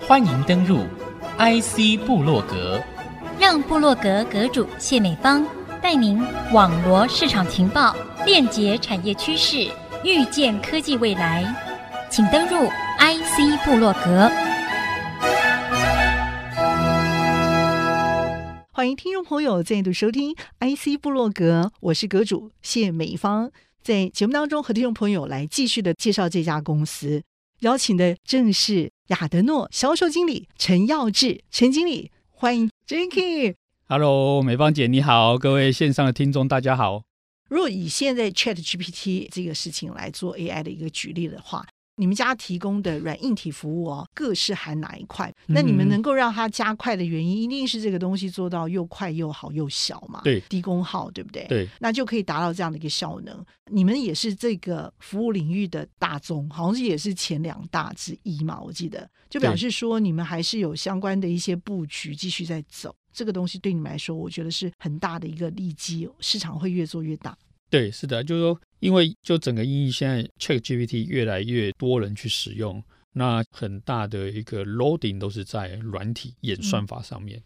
欢迎登入 IC 部落格，让部落格阁主谢美芳带您网罗市场情报，链接产业趋势，预见科技未来。请登入 IC 部落格。欢迎听众朋友再度收听 IC 部落格，我是阁主谢美芳。在节目当中和听众朋友来继续的介绍这家公司，邀请的正是亚德诺销售经理陈耀志，陈经理，欢迎 Jacky。Hello，美芳姐你好，各位线上的听众大家好。如果以现在 ChatGPT 这个事情来做 AI 的一个举例的话。你们家提供的软硬体服务哦，各是含哪一块？那你们能够让它加快的原因，一定是这个东西做到又快又好又小嘛？对，低功耗，对不对？对，那就可以达到这样的一个效能。你们也是这个服务领域的大宗，好像是也是前两大之一嘛？我记得，就表示说你们还是有相关的一些布局继续在走。这个东西对你们来说，我觉得是很大的一个利基，市场会越做越大。对，是的，就是说，因为就整个英语现在 ChatGPT 越来越多人去使用，那很大的一个 loading 都是在软体演算法上面。嗯、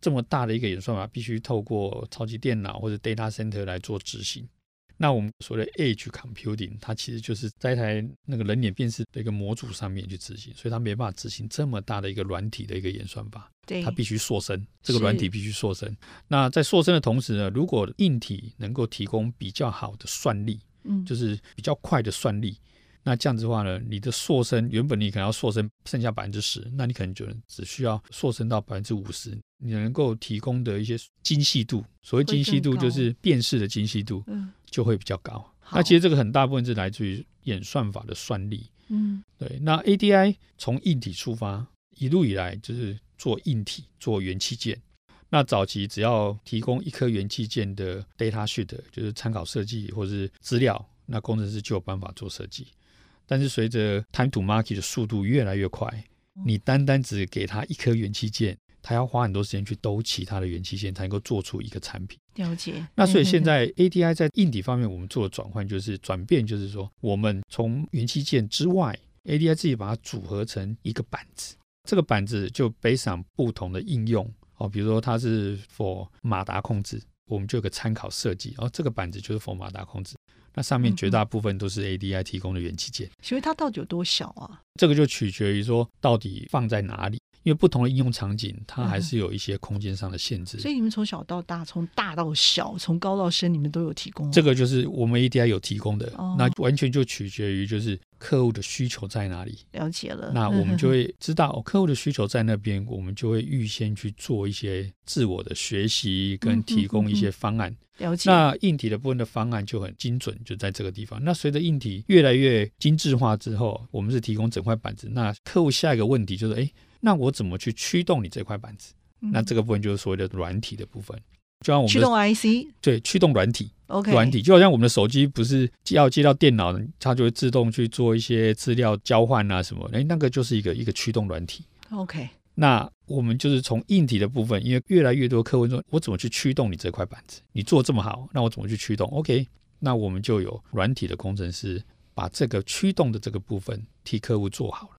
这么大的一个演算法，必须透过超级电脑或者 data center 来做执行。那我们所谓的 edge computing，它其实就是在一台那个人脸辨识的一个模组上面去执行，所以它没办法执行这么大的一个软体的一个演算法。对，它必须塑身，这个软体必须塑身。那在塑身的同时呢，如果硬体能够提供比较好的算力，嗯，就是比较快的算力，那这样子的话呢，你的塑身原本你可能要塑身剩下百分之十，那你可能就只需要塑身到百分之五十，你能够提供的一些精细度，所谓精细度就是辨识的精细度，嗯。就会比较高。那其实这个很大部分是来自于演算法的算力。嗯，对。那 ADI 从硬体出发，一路以来就是做硬体、做元器件。那早期只要提供一颗元器件的 data sheet，就是参考设计或是资料，那工程师就有办法做设计。但是随着 time to market 的速度越来越快，你单单只给他一颗元器件。他要花很多时间去兜其他的元器件，才能够做出一个产品。了解。那所以现在 ADI 在硬体方面，我们做的转换就是转变，就是说我们从元器件之外，ADI 自己把它组合成一个板子。这个板子就 based on 不同的应用哦，比如说它是 for 马达控制，我们就有个参考设计，哦，这个板子就是 for 马达控制。那上面绝大部分都是 ADI 提供的元器件。所以它到底有多小啊？这个就取决于说到底放在哪里。因为不同的应用场景，它还是有一些空间上的限制。嗯、所以你们从小到大，从大到小，从高到深，你们都有提供。这个就是我们 ADI 有提供的，哦、那完全就取决于就是客户的需求在哪里。了解了，那我们就 会知道、嗯哦、客户的需求在那边，我们就会预先去做一些自我的学习，跟提供一些方案。了解。那硬体的部分的方案就很精准，就在这个地方。那随着硬体越来越精致化之后，我们是提供整块板子。那客户下一个问题就是，哎。那我怎么去驱动你这块板子？嗯、那这个部分就是所谓的软体的部分，就像我们驱动 IC，对，驱动软体，OK，软体就好像我们的手机不是要接到电脑，它就会自动去做一些资料交换啊什么，哎，那个就是一个一个驱动软体，OK。那我们就是从硬体的部分，因为越来越多客户说，我怎么去驱动你这块板子？你做这么好，那我怎么去驱动？OK，那我们就有软体的工程师把这个驱动的这个部分替客户做好了。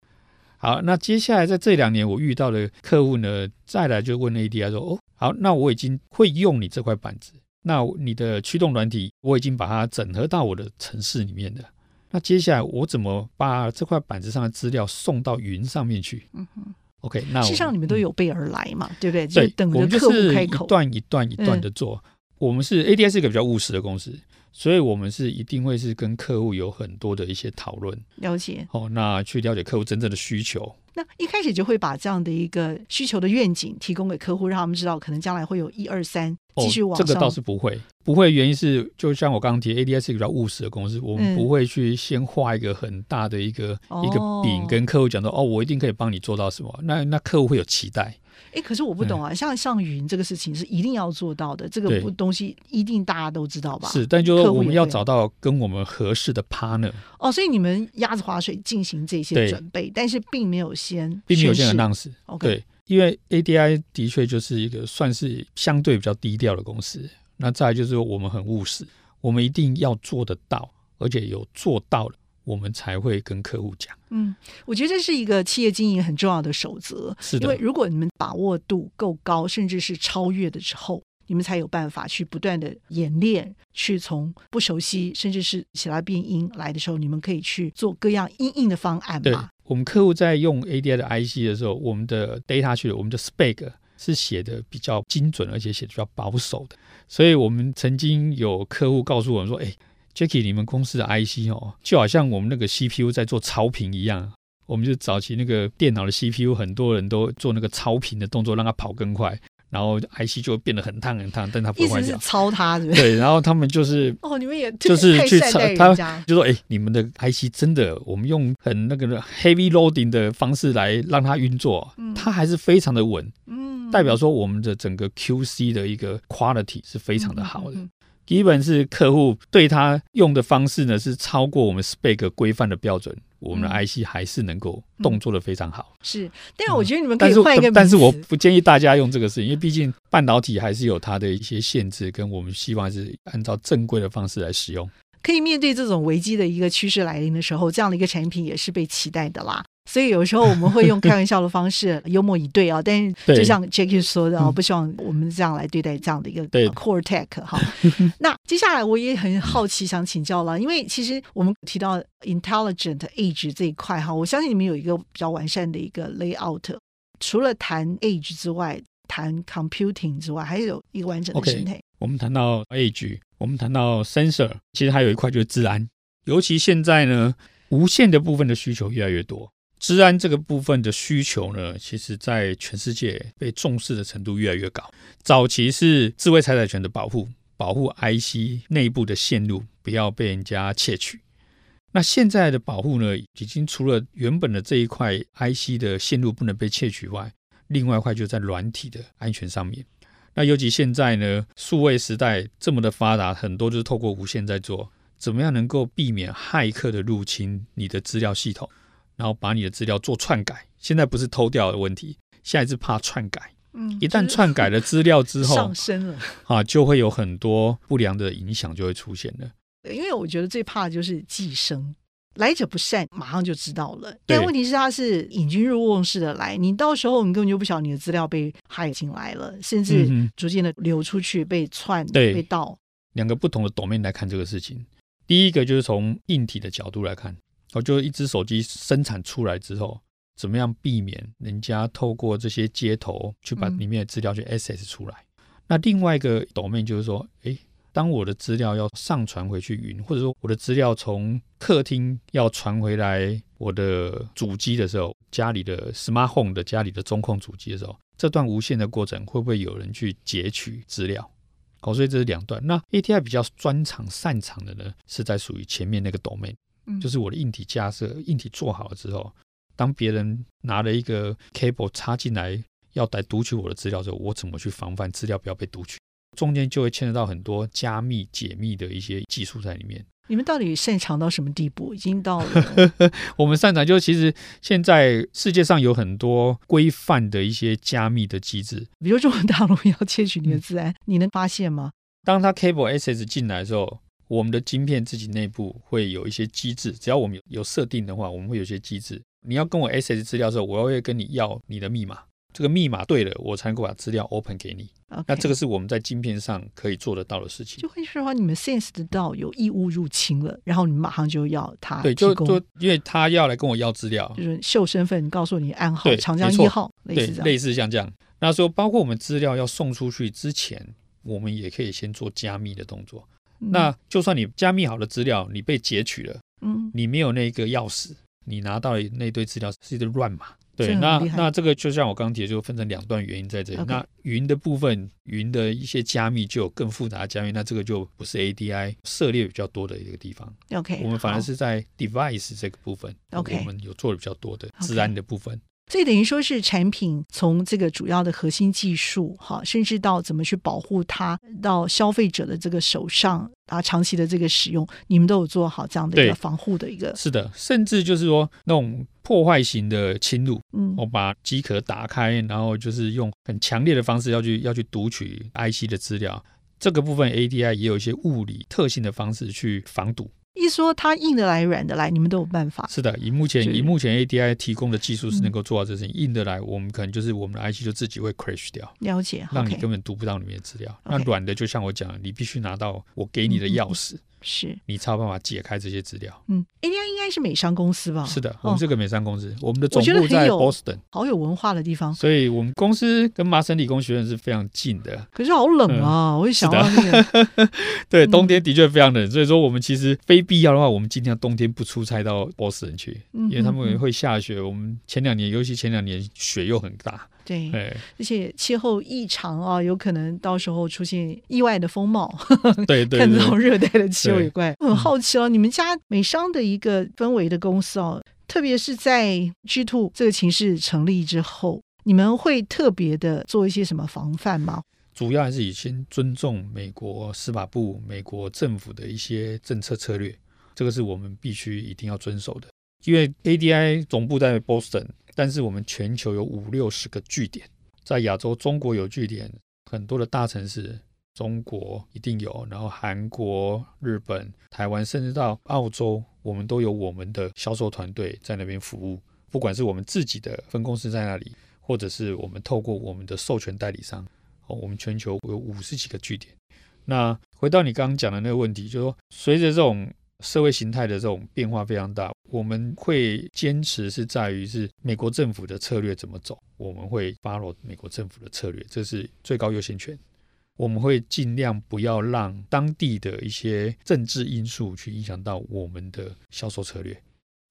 好，那接下来在这两年我遇到的客户呢，再来就问 ADI 说：“哦，好，那我已经会用你这块板子，那你的驱动软体我已经把它整合到我的城市里面的。那接下来我怎么把这块板子上的资料送到云上面去？”嗯哼，OK，那实际上你们都有备而来嘛，嗯、对不对？对，等着客户开口，一段一段一段的做。嗯、我们是 ADI 是一个比较务实的公司。所以，我们是一定会是跟客户有很多的一些讨论，了解。哦，那去了解客户真正的需求。那一开始就会把这样的一个需求的愿景提供给客户，让他们知道可能将来会有一二三继续往上。哦，这个倒是不会，不会。原因是就像我刚刚提，ADS 是一个比较务实的公司，我们不会去先画一个很大的一个、嗯、一个饼，跟客户讲说，哦，我一定可以帮你做到什么。那那客户会有期待。哎，可是我不懂啊，像上云这个事情是一定要做到的，这个东西一定大家都知道吧？是，但就是说我们要找到跟我们合适的 partner。哦，所以你们鸭子划水进行这些准备，但是并没有先，并没有先 announce。OK，对，因为 ADI 的确就是一个算是相对比较低调的公司。那再来就是说我们很务实，我们一定要做得到，而且有做到了，我们才会跟客户讲。嗯，我觉得这是一个企业经营很重要的守则。是的，因为如果你们把握度够高，甚至是超越的时候，你们才有办法去不断的演练，去从不熟悉，甚至是起来变音来的时候，你们可以去做各样因应的方案嘛。对，我们客户在用 ADI 的 IC 的时候，我们的 data 去了，我们的 spec 是写的比较精准，而且写的比较保守的。所以我们曾经有客户告诉我们说：“哎，Jacky，你们公司的 IC 哦，就好像我们那个 CPU 在做超频一样。我们就早期那个电脑的 CPU，很多人都做那个超频的动作，让它跑更快。”然后 IC 就变得很烫很烫，但它不会坏掉。意思是操它，对然后他们就是哦，你们也就是去测他，就说哎，你们的 IC 真的，我们用很那个 heavy loading 的方式来让它运作，嗯、它还是非常的稳，嗯，代表说我们的整个 QC 的一个 quality 是非常的好的。嗯嗯嗯基本是客户对他用的方式呢，是超过我们 spec 规范的标准，我们的 IC 还是能够动作的非常好。是，但是我觉得你们可以换一个但是我不建议大家用这个事情，因为毕竟半导体还是有它的一些限制，跟我们希望是按照正规的方式来使用。可以面对这种危机的一个趋势来临的时候，这样的一个产品也是被期待的啦。所以有时候我们会用开玩笑的方式 幽默以对啊，但是就像 Jackie 说的啊，不希望我们这样来对待这样的一个 Core Tech 哈。那接下来我也很好奇，想请教了，因为其实我们提到 Intelligent Edge 这一块哈，我相信你们有一个比较完善的一个 Layout。除了谈 Edge 之外，谈 Computing 之外，还有一个完整的生态。Okay, 我们谈到 Edge，我们谈到 Sensor，其实还有一块就是治安，尤其现在呢，无线的部分的需求越来越多。治安这个部分的需求呢，其实在全世界被重视的程度越来越高。早期是智慧财产权的保护，保护 IC 内部的线路不要被人家窃取。那现在的保护呢，已经除了原本的这一块 IC 的线路不能被窃取外，另外一块就在软体的安全上面。那尤其现在呢，数位时代这么的发达，很多就是透过无线在做，怎么样能够避免骇客的入侵你的资料系统？然后把你的资料做篡改，现在不是偷掉的问题，现在是怕篡改。嗯，一旦篡改了资料之后，上升了啊，就会有很多不良的影响就会出现了。因为我觉得最怕的就是寄生，来者不善，马上就知道了。但问题是，他是引君入瓮式的来，你到时候你根本就不晓得你的资料被害进来了，甚至逐渐的流出去被篡、对被盗。两个不同的 domain 来看这个事情，第一个就是从硬体的角度来看。我就一只手机生产出来之后，怎么样避免人家透过这些接头去把里面的资料去 access 出来？嗯、那另外一个 domain 就是说，诶，当我的资料要上传回去云，或者说我的资料从客厅要传回来我的主机的时候，家里的 smart home 的家里的中控主机的时候，这段无线的过程会不会有人去截取资料？好，所以这是两段。那 ATI 比较专长擅长的呢，是在属于前面那个 domain。就是我的硬体架设，硬体做好了之后，当别人拿了一个 cable 插进来要来读取我的资料之后，我怎么去防范资料不要被读取？中间就会牵扯到很多加密解密的一些技术在里面。你们到底擅长到什么地步？已经到了 我们擅长就是其实现在世界上有很多规范的一些加密的机制，比如中国大陆要窃取你的资料，嗯、你能发现吗？当他 cable access 进来的时候。我们的晶片自己内部会有一些机制，只要我们有有设定的话，我们会有一些机制。你要跟我 access 资料的时候，我会跟你要你的密码，这个密码对了，我才能够把资料 open 给你。那这个是我们在晶片上可以做得到的事情。就会说，你们 sense 得到有异物入侵了，然后你们马上就要他对，就就因为他要来跟我要资料，就是秀身份，告诉你暗号，长江一号，类似这样，类似像这样。那说包括我们资料要送出去之前，我们也可以先做加密的动作。那就算你加密好的资料，你被截取了，嗯，你没有那个钥匙，你拿到的那堆资料是一堆乱码，对，那那这个就像我刚刚提的，就分成两段原因在这里。那云的部分，云的一些加密就有更复杂的加密，那这个就不是 ADI 涉猎比较多的一个地方。OK，我们反而是在 device 这个部分，OK，我们有做的比较多的治安的部分。这等于说是产品从这个主要的核心技术，哈，甚至到怎么去保护它，到消费者的这个手上啊，长期的这个使用，你们都有做好这样的一个防护的一个。是的，甚至就是说那种破坏型的侵入，嗯，我把机壳打开，然后就是用很强烈的方式要去要去读取 IC 的资料，这个部分 ADI 也有一些物理特性的方式去防堵。一说它硬的来、软的来，你们都有办法。是的，以目前以目前 ADI 提供的技术是能够做到这事情。嗯、硬的来，我们可能就是我们的 IC 就自己会 crash 掉，了解，让你根本读不到里面的资料。那软的，就像我讲，你必须拿到我给你的钥匙。嗯嗯是你才有办法解开这些资料。嗯，ADI 应该是美商公司吧？是的，我们是个美商公司，哦、我们的总部在 Boston，好有文化的地方。所以我们公司跟麻省理工学院是非常近的。可是好冷啊！嗯、我就想到那个，对，冬天的确非常冷。嗯、所以说，我们其实非必要的话，我们尽量冬天不出差到 Boston 去，嗯、因为他们会下雪。我们前两年，尤其前两年雪又很大。对，而且气候异常啊，有可能到时候出现意外的风貌。对 对，看这种热带的气候也怪。很好奇哦，你们家美商的一个氛围的公司哦，特别是在 G Two 这个情势成立之后，你们会特别的做一些什么防范吗？主要还是以先尊重美国司法部、美国政府的一些政策策略，这个是我们必须一定要遵守的。因为 ADI 总部在 Boston。但是我们全球有五六十个据点，在亚洲，中国有据点，很多的大城市，中国一定有，然后韩国、日本、台湾，甚至到澳洲，我们都有我们的销售团队在那边服务。不管是我们自己的分公司在那里，或者是我们透过我们的授权代理商，哦，我们全球有五十几个据点。那回到你刚刚讲的那个问题，就是说，随着这种社会形态的这种变化非常大，我们会坚持是在于是美国政府的策略怎么走，我们会 follow 美国政府的策略，这是最高优先权。我们会尽量不要让当地的一些政治因素去影响到我们的销售策略。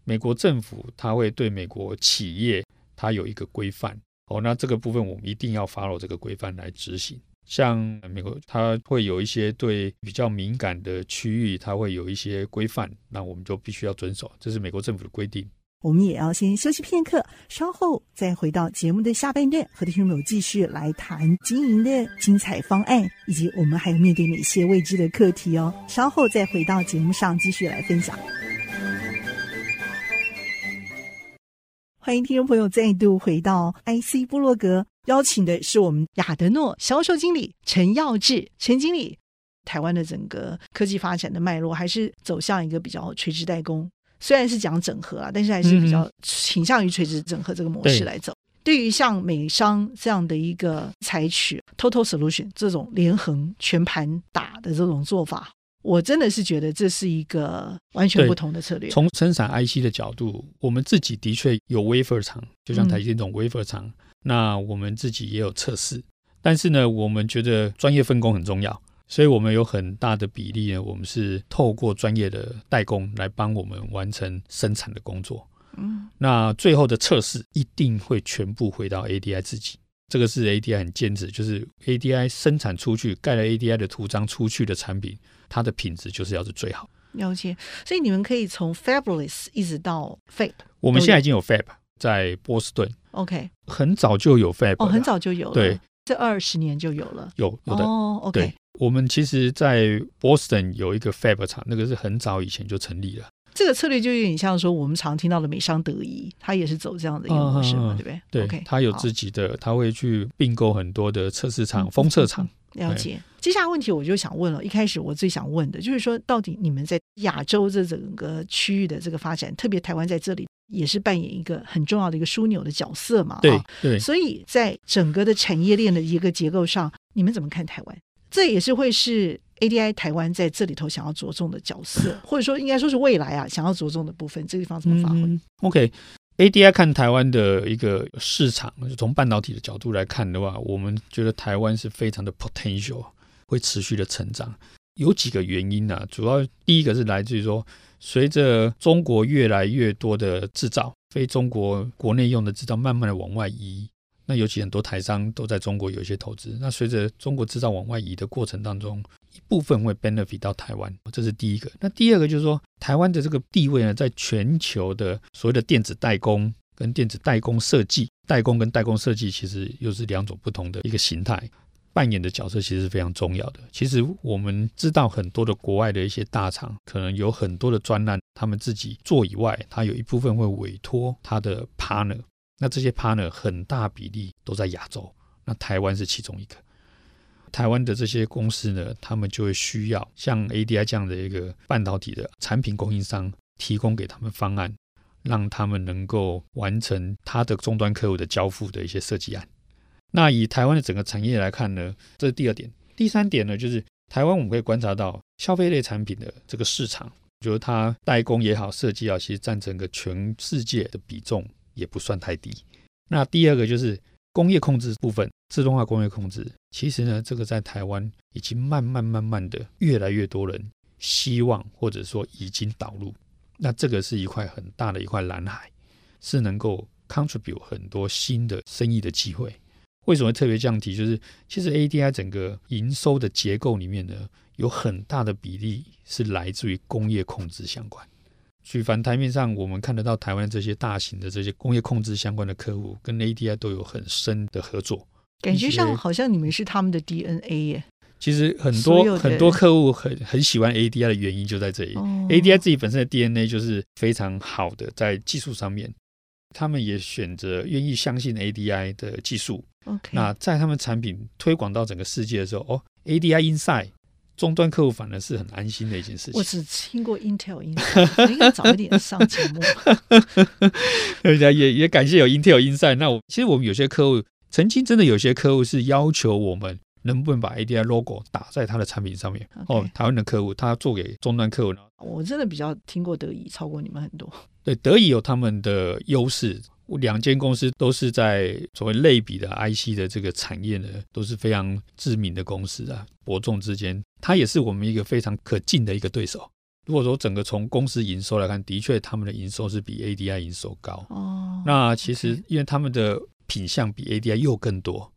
美国政府它会对美国企业它有一个规范，哦，那这个部分我们一定要 follow 这个规范来执行。像美国，它会有一些对比较敏感的区域，它会有一些规范，那我们就必须要遵守，这是美国政府的规定。我们也要先休息片刻，稍后再回到节目的下半段，和听众友继续来谈经营的精彩方案，以及我们还有面对哪些未知的课题哦。稍后再回到节目上继续来分享。欢迎听众朋友再度回到 IC 部落格。邀请的是我们亚德诺销售经理陈耀志，陈经理。台湾的整个科技发展的脉络还是走向一个比较垂直代工，虽然是讲整合啊，但是还是比较倾向于垂直整合这个模式来走。嗯、对于像美商这样的一个采取 Total Solution 这种连横全盘打的这种做法，我真的是觉得这是一个完全不同的策略。从生产 IC 的角度，我们自己的确有 wafer 厂，就像台积电这种 wafer 厂。嗯那我们自己也有测试，但是呢，我们觉得专业分工很重要，所以我们有很大的比例呢，我们是透过专业的代工来帮我们完成生产的工作。嗯，那最后的测试一定会全部回到 ADI 自己，这个是 ADI 很坚持，就是 ADI 生产出去盖了 ADI 的图章出去的产品，它的品质就是要是最好。了解，所以你们可以从 Fabulous 一直到 Fab，我们现在已经有 Fab 在波士顿。OK，很早就有 Fab 哦，很早就有了，对，这二十年就有了，有有的。哦。OK，我们其实，在 Boston 有一个 Fab 厂，那个是很早以前就成立了。这个策略就有点像说，我们常听到的美商德仪，它也是走这样的一个模式嘛，对不对？对，OK，它有自己的，它会去并购很多的测试厂、封测厂。了解。接下来问题我就想问了，一开始我最想问的就是说，到底你们在亚洲这整个区域的这个发展，特别台湾在这里。也是扮演一个很重要的一个枢纽的角色嘛？对对，所以在整个的产业链的一个结构上，你们怎么看台湾？这也是会是 ADI 台湾在这里头想要着重的角色，或者说应该说是未来啊想要着重的部分，这个地方怎么发挥？嗯？OK，ADI 看台湾的一个市场，就从半导体的角度来看的话，我们觉得台湾是非常的 potential，会持续的成长。有几个原因呢、啊？主要第一个是来自于说。随着中国越来越多的制造，非中国国内用的制造慢慢的往外移，那尤其很多台商都在中国有一些投资。那随着中国制造往外移的过程当中，一部分会 benefit 到台湾，这是第一个。那第二个就是说，台湾的这个地位呢，在全球的所谓的电子代工跟电子代工设计，代工跟代工设计其实又是两种不同的一个形态。扮演的角色其实是非常重要的。其实我们知道很多的国外的一些大厂，可能有很多的专案，他们自己做以外，他有一部分会委托他的 partner。那这些 partner 很大比例都在亚洲，那台湾是其中一个。台湾的这些公司呢，他们就会需要像 ADI 这样的一个半导体的产品供应商提供给他们方案，让他们能够完成他的终端客户的交付的一些设计案。那以台湾的整个产业来看呢，这是第二点。第三点呢，就是台湾我们可以观察到消费类产品的这个市场，就是它代工也好，设计啊，其实占整个全世界的比重也不算太低。那第二个就是工业控制部分，自动化工业控制，其实呢，这个在台湾已经慢慢慢慢的越来越多人希望或者说已经导入。那这个是一块很大的一块蓝海，是能够 contribute 很多新的生意的机会。为什么特别这样提？就是其实 ADI 整个营收的结构里面呢，有很大的比例是来自于工业控制相关。举凡台面上我们看得到台湾这些大型的这些工业控制相关的客户，跟 ADI 都有很深的合作。感觉上好像你们是他们的 DNA 耶。其实很多很多客户很很喜欢 ADI 的原因就在这里。哦、ADI 自己本身的 DNA 就是非常好的，在技术上面，他们也选择愿意相信 ADI 的技术。Okay. 那在他们产品推广到整个世界的时候，哦，ADI Inside 终端客户反而是很安心的一件事情。我只听过 Intel Inside，应该早一点上节目。也也感谢有 Intel Inside。那我其实我们有些客户曾经真的有些客户是要求我们能不能把 ADI logo 打在他的产品上面。哦，台湾的客户他做给终端客户。我真的比较听过德仪，超过你们很多。对，德仪有他们的优势。两间公司都是在所谓类比的 IC 的这个产业呢，都是非常知名的公司啊。伯仲之间，它也是我们一个非常可敬的一个对手。如果说整个从公司营收来看，的确他们的营收是比 ADI 营收高。哦，那其实因为他们的品相比 ADI 又更多，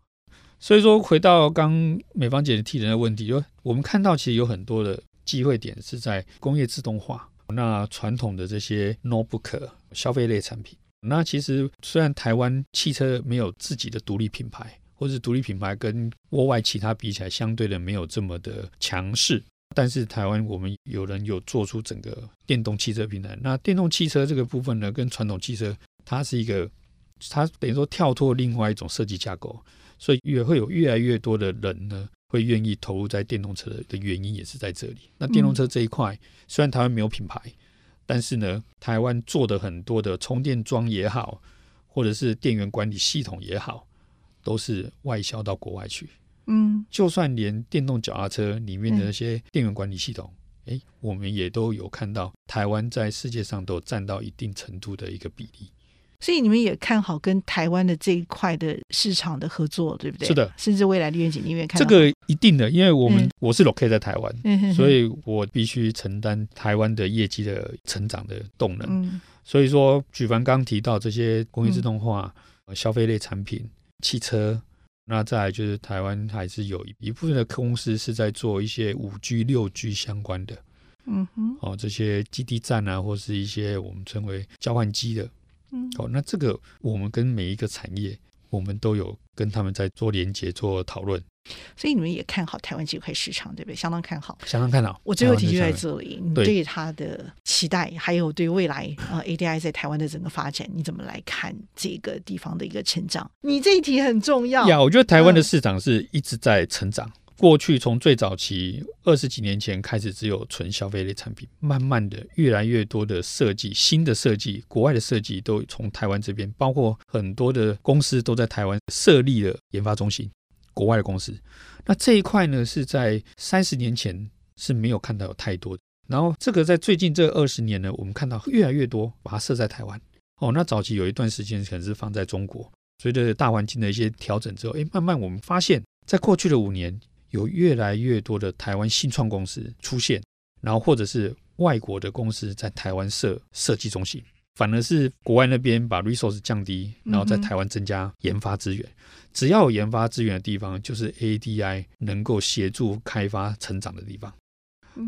所以说回到刚美芳姐提的问题，就我们看到其实有很多的机会点是在工业自动化，那传统的这些 notebook 消费类产品。那其实虽然台湾汽车没有自己的独立品牌，或是独立品牌跟国外其他比起来相对的没有这么的强势，但是台湾我们有人有做出整个电动汽车平台。那电动汽车这个部分呢，跟传统汽车它是一个，它等于说跳脱另外一种设计架构，所以也会有越来越多的人呢会愿意投入在电动车的原因也是在这里。那电动车这一块虽然台湾没有品牌。但是呢，台湾做的很多的充电桩也好，或者是电源管理系统也好，都是外销到国外去。嗯，就算连电动脚踏车里面的那些电源管理系统，哎、嗯，我们也都有看到，台湾在世界上都占到一定程度的一个比例。所以你们也看好跟台湾的这一块的市场的合作，对不对？是的，甚至未来的愿景，你也看这个一定的，因为我们、嗯、我是 locate 在台湾，嗯、所以我必须承担台湾的业绩的成长的动能。嗯、所以说，举凡刚刚提到这些工业自动化、嗯、消费类产品、汽车，那再来就是台湾还是有一部分的公司是在做一些五 G、六 G 相关的，嗯哼，哦，这些基地站啊，或是一些我们称为交换机的。嗯，好，那这个我们跟每一个产业，我们都有跟他们在做连接、做讨论。所以你们也看好台湾这块市场，对不对？相当看好，相当看好。我最后一题就在这里，你对他的期待，还有对未来呃 ADI 在台湾的整个发展，你怎么来看这个地方的一个成长？你这一题很重要呀。我觉得台湾的市场是一直在成长。嗯过去从最早期二十几年前开始，只有纯消费类产品，慢慢的越来越多的设计，新的设计，国外的设计都从台湾这边，包括很多的公司都在台湾设立了研发中心，国外的公司。那这一块呢，是在三十年前是没有看到有太多的，然后这个在最近这二十年呢，我们看到越来越多把它设在台湾。哦，那早期有一段时间可能是放在中国，随着大环境的一些调整之后，哎，慢慢我们发现，在过去的五年。有越来越多的台湾新创公司出现，然后或者是外国的公司在台湾设设计中心，反而是国外那边把 resource 降低，然后在台湾增加研发资源。嗯、只要有研发资源的地方，就是 ADI 能够协助开发成长的地方。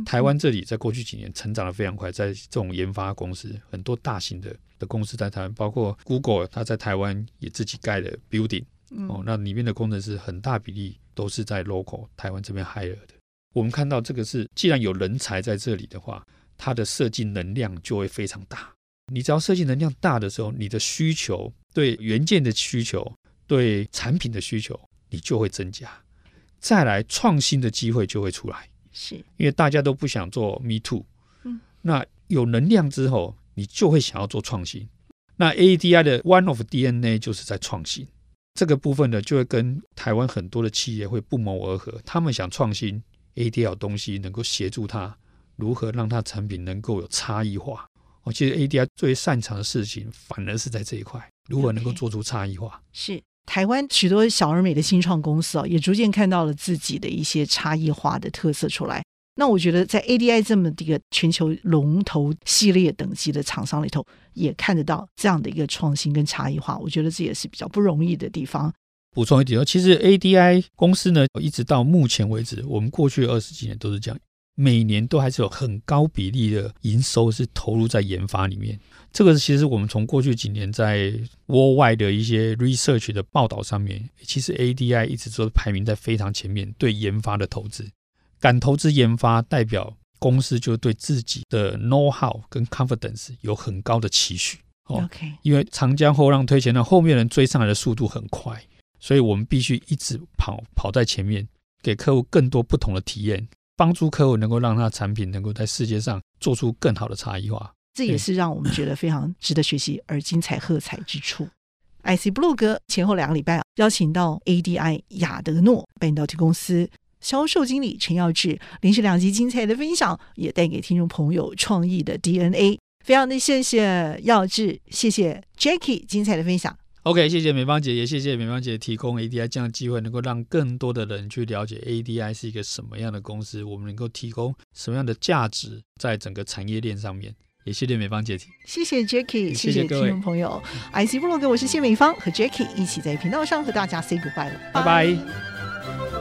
台湾这里在过去几年成长得非常快，在这种研发公司，很多大型的的公司在台湾，包括 Google，它在台湾也自己盖了 building。哦，那里面的工程师很大比例都是在 local 台湾这边 hire 的。我们看到这个是，既然有人才在这里的话，它的设计能量就会非常大。你只要设计能量大的时候，你的需求对元件的需求、对产品的需求，你就会增加。再来创新的机会就会出来。是因为大家都不想做 Me Too，嗯，那有能量之后，你就会想要做创新。那 ADI 的 One of DNA 就是在创新这个部分呢，就会跟台湾很多的企业会不谋而合。他们想创新，ADI 有东西能够协助他如何让他产品能够有差异化。我其实 ADI 最擅长的事情，反而是在这一块，如何能够做出差异化。是台湾许多小而美的新创公司哦，也逐渐看到了自己的一些差异化的特色出来。那我觉得，在 ADI 这么一个全球龙头系列等级的厂商里头，也看得到这样的一个创新跟差异化。我觉得这也是比较不容易的地方。补充一点，其实 ADI 公司呢，一直到目前为止，我们过去二十几年都是这样，每年都还是有很高比例的营收是投入在研发里面。这个其实我们从过去几年在 Worldwide 的一些 research 的报道上面，其实 ADI 一直都排名在非常前面，对研发的投资。敢投资研发，代表公司就对自己的 know how 跟 confidence 有很高的期许。哦，Okay. 因为长江后浪推前浪，后面人追上来的速度很快，所以我们必须一直跑，跑在前面，给客户更多不同的体验，帮助客户能够让他的产品能够在世界上做出更好的差异化。这也是让我们觉得非常值得学习而精彩喝彩之处。IC Blue 哥前后两个礼拜邀请到 ADI 亚德诺半导体公司。销售经理陈耀志连续两集精彩的分享，也带给听众朋友创意的 DNA。非常的谢谢耀志，谢谢 Jackie 精彩的分享。OK，谢谢美芳姐，也谢谢美芳姐提供 ADI 这样的机会，能够让更多的人去了解 ADI 是一个什么样的公司，我们能够提供什么样的价值在整个产业链上面。也谢谢美芳姐，谢谢 Jackie，谢谢听众朋友。嗯、IC 部落格，我是谢美芳，和 Jackie 一起在频道上和大家 say goodbye 了，拜拜。